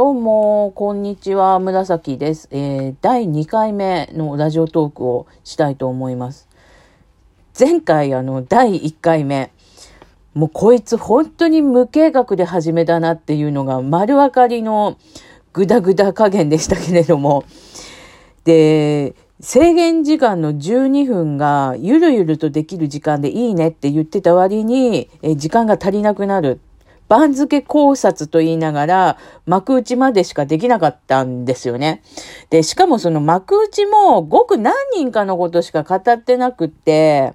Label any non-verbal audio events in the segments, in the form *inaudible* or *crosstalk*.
どうも、こんにちは、紫です。えー、第2回目のラジオトークをしたいと思います。前回、あの、第1回目、もうこいつ本当に無計画で始めたなっていうのが丸分かりのグダグダ加減でしたけれども、で、制限時間の12分がゆるゆるとできる時間でいいねって言ってた割に、え時間が足りなくなる番付考察と言いながら、幕内までしかできなかったんですよね。で、しかもその幕内もごく何人かのことしか語ってなくって、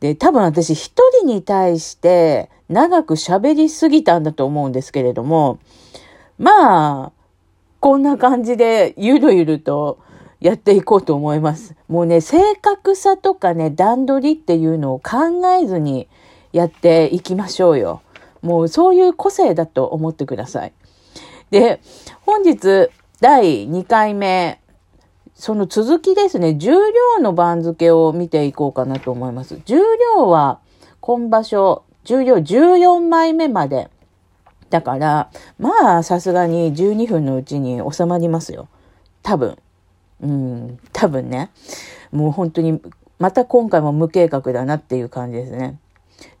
で、多分私一人に対して長く喋りすぎたんだと思うんですけれども、まあ、こんな感じでゆるゆるとやっていこうと思います。もうね、正確さとかね、段取りっていうのを考えずにやっていきましょうよ。もうそういう個性だと思ってください。で、本日第2回目、その続きですね、重量の番付を見ていこうかなと思います。重量は今場所、重量14枚目まで。だから、まあ、さすがに12分のうちに収まりますよ。多分。うん、多分ね。もう本当に、また今回も無計画だなっていう感じですね。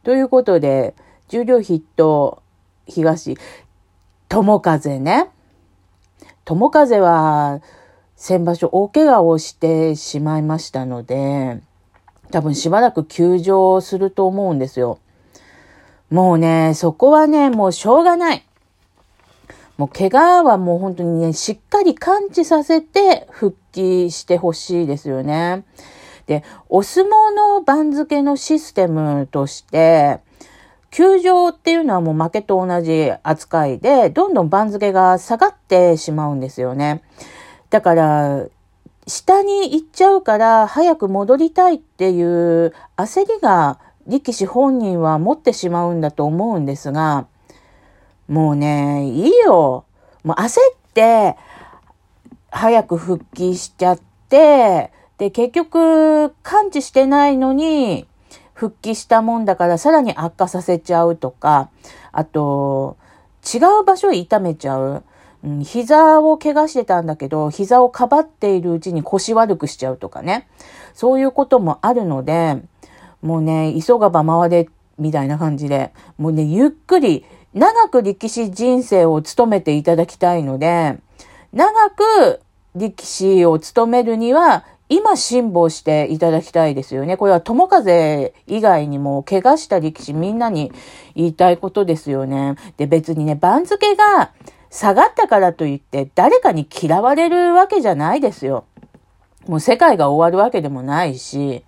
ということで、重量筆頭、東、友風ね。友風は、先場所大怪我をしてしまいましたので、多分しばらく休場すると思うんですよ。もうね、そこはね、もうしょうがない。もう怪我はもう本当にね、しっかり感知させて復帰してほしいですよね。で、お相撲の番付のシステムとして、球場っていうのはもう負けと同じ扱いで、どんどん番付が下がってしまうんですよね。だから、下に行っちゃうから早く戻りたいっていう焦りが力士本人は持ってしまうんだと思うんですが、もうね、いいよ。もう焦って早く復帰しちゃって、で、結局感知してないのに、復帰したもんだからさらに悪化させちゃうとか、あと、違う場所へ痛めちゃう。うん、膝を怪我してたんだけど、膝をかばっているうちに腰悪くしちゃうとかね。そういうこともあるので、もうね、急がば回れ、みたいな感じで、もうね、ゆっくり、長く力士人生を務めていただきたいので、長く力士を務めるには、今辛抱していただきたいですよね。これは友風以外にも怪我した力士みんなに言いたいことですよね。で、別にね、番付が下がったからといって誰かに嫌われるわけじゃないですよ。もう世界が終わるわけでもないし、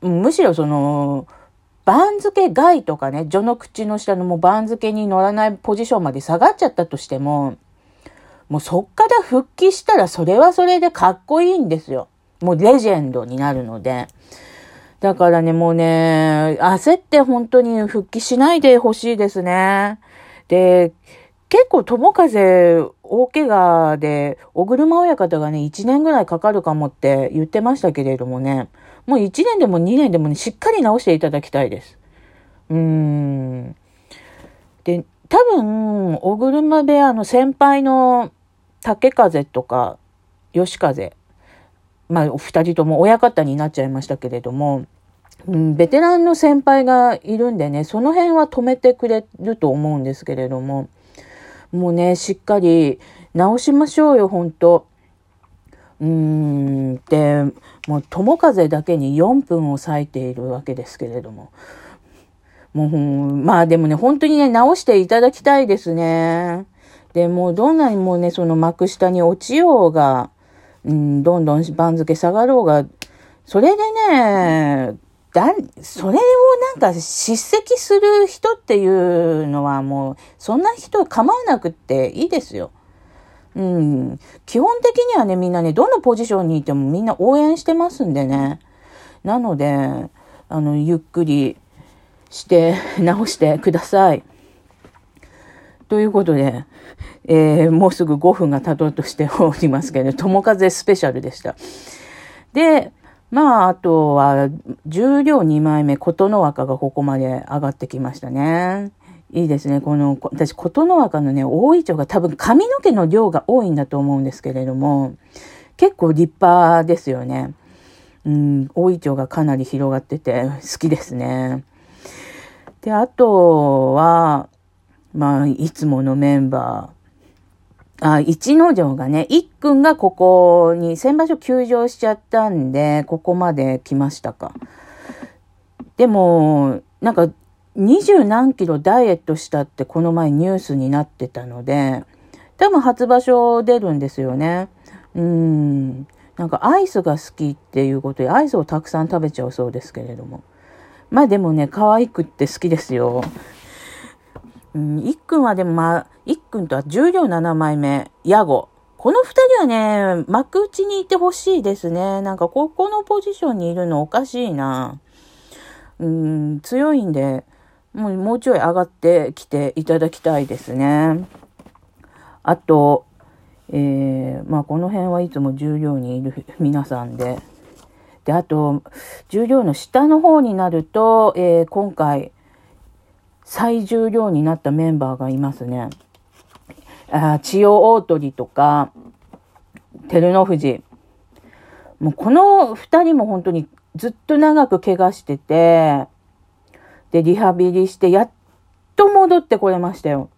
むしろその、番付外とかね、序の口の下のもう番付に乗らないポジションまで下がっちゃったとしても、もうそっから復帰したらそれはそれでかっこいいんですよ。もうレジェンドになるので。だからね、もうね、焦って本当に復帰しないでほしいですね。で、結構友風大怪我で、小車親方がね、1年ぐらいかかるかもって言ってましたけれどもね、もう1年でも2年でもね、しっかり治していただきたいです。うーん。で、多分、小車部屋の先輩の竹風とか、吉風、まあ、お二人とも親方になっちゃいましたけれども、うん、ベテランの先輩がいるんでね、その辺は止めてくれると思うんですけれども、もうね、しっかり直しましょうよ、本当うーん、で、もう友風だけに4分を割いているわけですけれども。もう、まあでもね、本当にね、直していただきたいですね。で、もうどんなにもね、その幕下に落ちようが、うん、どんどん番付下がろうが、それでね、だ、それをなんか叱責する人っていうのはもう、そんな人構わなくっていいですよ。うん。基本的にはね、みんなね、どのポジションにいてもみんな応援してますんでね。なので、あの、ゆっくりして *laughs* 直してください。ということで、えー、もうすぐ5分が経とうとしておりますけど、*laughs* 友風スペシャルでした。で、まあ、あとは、重量2枚目、琴ノ若がここまで上がってきましたね。いいですね。この、私、琴ノ若のね、大いちょうが多分髪の毛の量が多いんだと思うんですけれども、結構立派ですよね。うん、大いちょうがかなり広がってて好きですね。で、あとは、まあ、いつものメンバー。あ、一之丞がね、一君がここに先場所休場しちゃったんで、ここまで来ましたか。でも、なんか二十何キロダイエットしたってこの前ニュースになってたので、多分初場所出るんですよね。うん。なんかアイスが好きっていうことで、アイスをたくさん食べちゃうそうですけれども。まあでもね、可愛くって好きですよ。うん、いっくんはでもまあ、いっくんとは重量7枚目、ヤゴ。この二人はね、幕内にいてほしいですね。なんかここのポジションにいるのおかしいな。うん、強いんで、もうもうちょい上がってきていただきたいですね。あと、えー、まあこの辺はいつも重量にいる *laughs* 皆さんで。で、あと、重量の下の方になると、えー、今回、最重量になったメンバーがいますね。あ千代大鳥とか、照ノ富士。もうこの二人も本当にずっと長く怪我してて、で、リハビリして、やっと戻ってこれましたよ。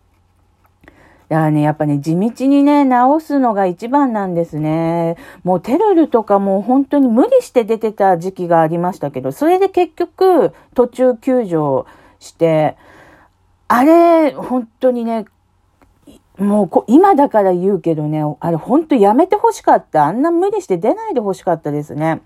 だからね、やっぱね、地道にね、直すのが一番なんですね。もうテルルとかもう本当に無理して出てた時期がありましたけど、それで結局途中休場して、あれ、本当にね、もう今だから言うけどね、あれ本当やめてほしかった。あんな無理して出ないでほしかったですね。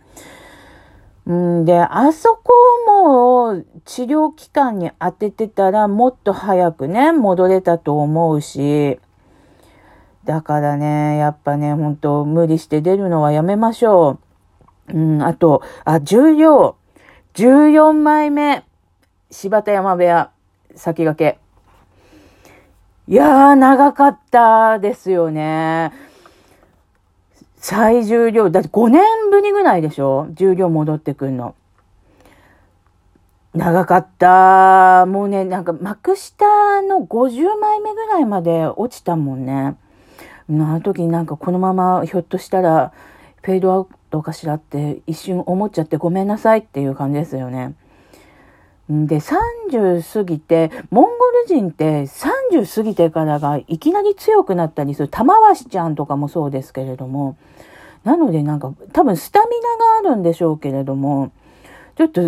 んで、あそこをもう治療期間に当ててたらもっと早くね、戻れたと思うし、だからね、やっぱね、本当無理して出るのはやめましょう。うん、あと、あ、重量、14枚目、柴田山部屋、先駆け。いやー、長かったですよね。最重量、だって5年ぶりぐらいでしょ？重量戻ってくんの。長かった。もうね、なんか幕下の50枚目ぐらいまで落ちたもんね。あの時になんかこのままひょっとしたらフェードアウトかしらって一瞬思っちゃってごめんなさいっていう感じですよね。で、30過ぎて、モンゴル人って30過ぎてからがいきなり強くなったりする。玉鷲ちゃんとかもそうですけれども。なのでなんか多分スタミナがあるんでしょうけれども、ちょっと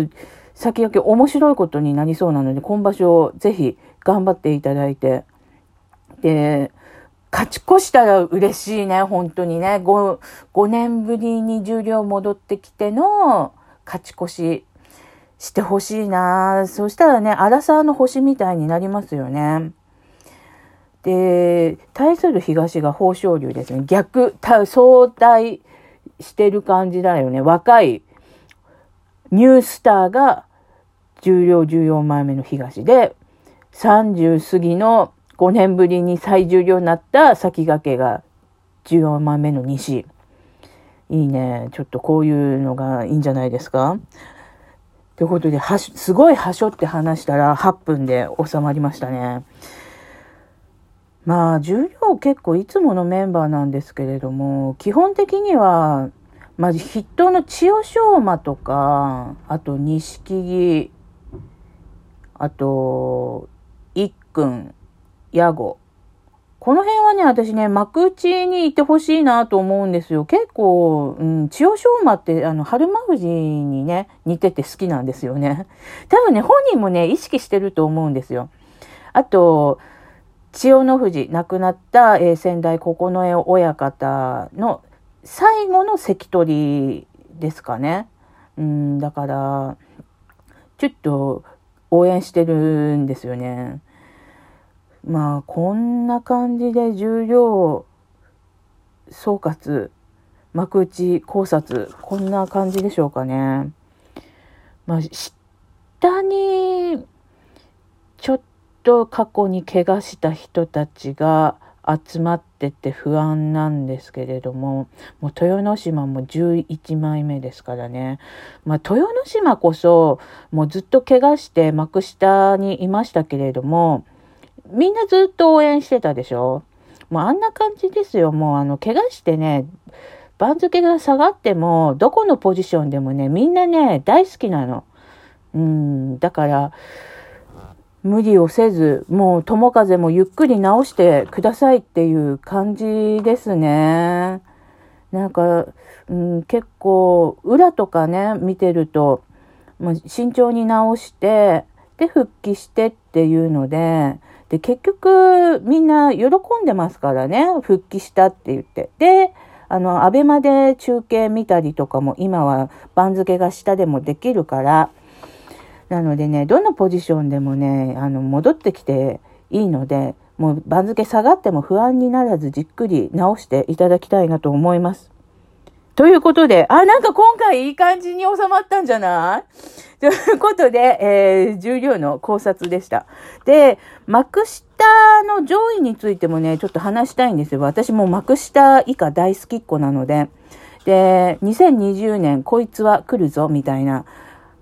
先々面白いことになりそうなので、今場所ぜひ頑張っていただいて。で、勝ち越したら嬉しいね、本当にね。5、5年ぶりに重量戻ってきての勝ち越ししてほしいなそしたらね、荒沢の星みたいになりますよね。で、対する東が豊昇龍ですね。逆、相対してる感じだよね。若いニュースターが重量14枚目の東で、30過ぎの5年ぶりに最重量になった先駆けが14枚目の西。いいね。ちょっとこういうのがいいんじゃないですかということで、はし、すごいはしょって話したら8分で収まりましたね。まあ、重量結構いつものメンバーなんですけれども、基本的には、まず筆頭の千代翔馬とか、あと錦木、あと、一君、矢後、この辺はね、私ね、幕内にいてほしいなと思うんですよ。結構、うん、千代翔馬って、あの、春馬富士にね、似てて好きなんですよね。*laughs* 多分ね、本人もね、意識してると思うんですよ。あと、千代の富士、亡くなった、えー、先代九重親方の最後の関取ですかね。うん、だから、ちょっと応援してるんですよね。まあ、こんな感じで重量総括、幕内考察、こんな感じでしょうかね。まあ、下に、ちょっと過去に怪我した人たちが集まってて不安なんですけれども、もう豊ノ島も11枚目ですからね。まあ、豊ノ島こそ、もうずっと怪我して幕下にいましたけれども、みんなずっと応援してたでしょ？もうあんな感じですよ。もうあの、怪我してね、番付が下がっても、どこのポジションでもね、みんなね、大好きなの。うん、だから、無理をせず、もう友風もゆっくり直してくださいっていう感じですね。なんか、うん、結構、裏とかね、見てると、もう慎重に直して、で、復帰してっていうので、で、結局、みんな喜んでますからね、復帰したって言って。で、あの、アベマで中継見たりとかも今は番付が下でもできるから、なのでね、どのポジションでもね、あの、戻ってきていいので、もう番付下がっても不安にならずじっくり直していただきたいなと思います。ということで、あ、なんか今回いい感じに収まったんじゃない？*laughs* ということで、えー、重量の考察でした。で、幕下の上位についてもね、ちょっと話したいんですよ。私も幕下以下大好きっ子なので、で、2020年こいつは来るぞ、みたいな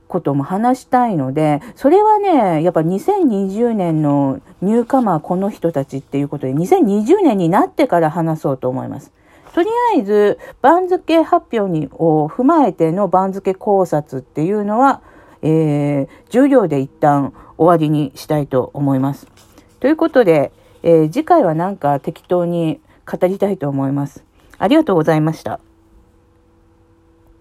ことも話したいので、それはね、やっぱ2020年のニューカマーこの人たちっていうことで、2020年になってから話そうと思います。とりあえず、番付発表にを踏まえての番付考察っていうのは、えー、重量で一旦終わりにしたいと思います。ということで、えー、次回はなんか適当に語りたいと思います。ありがとうございました。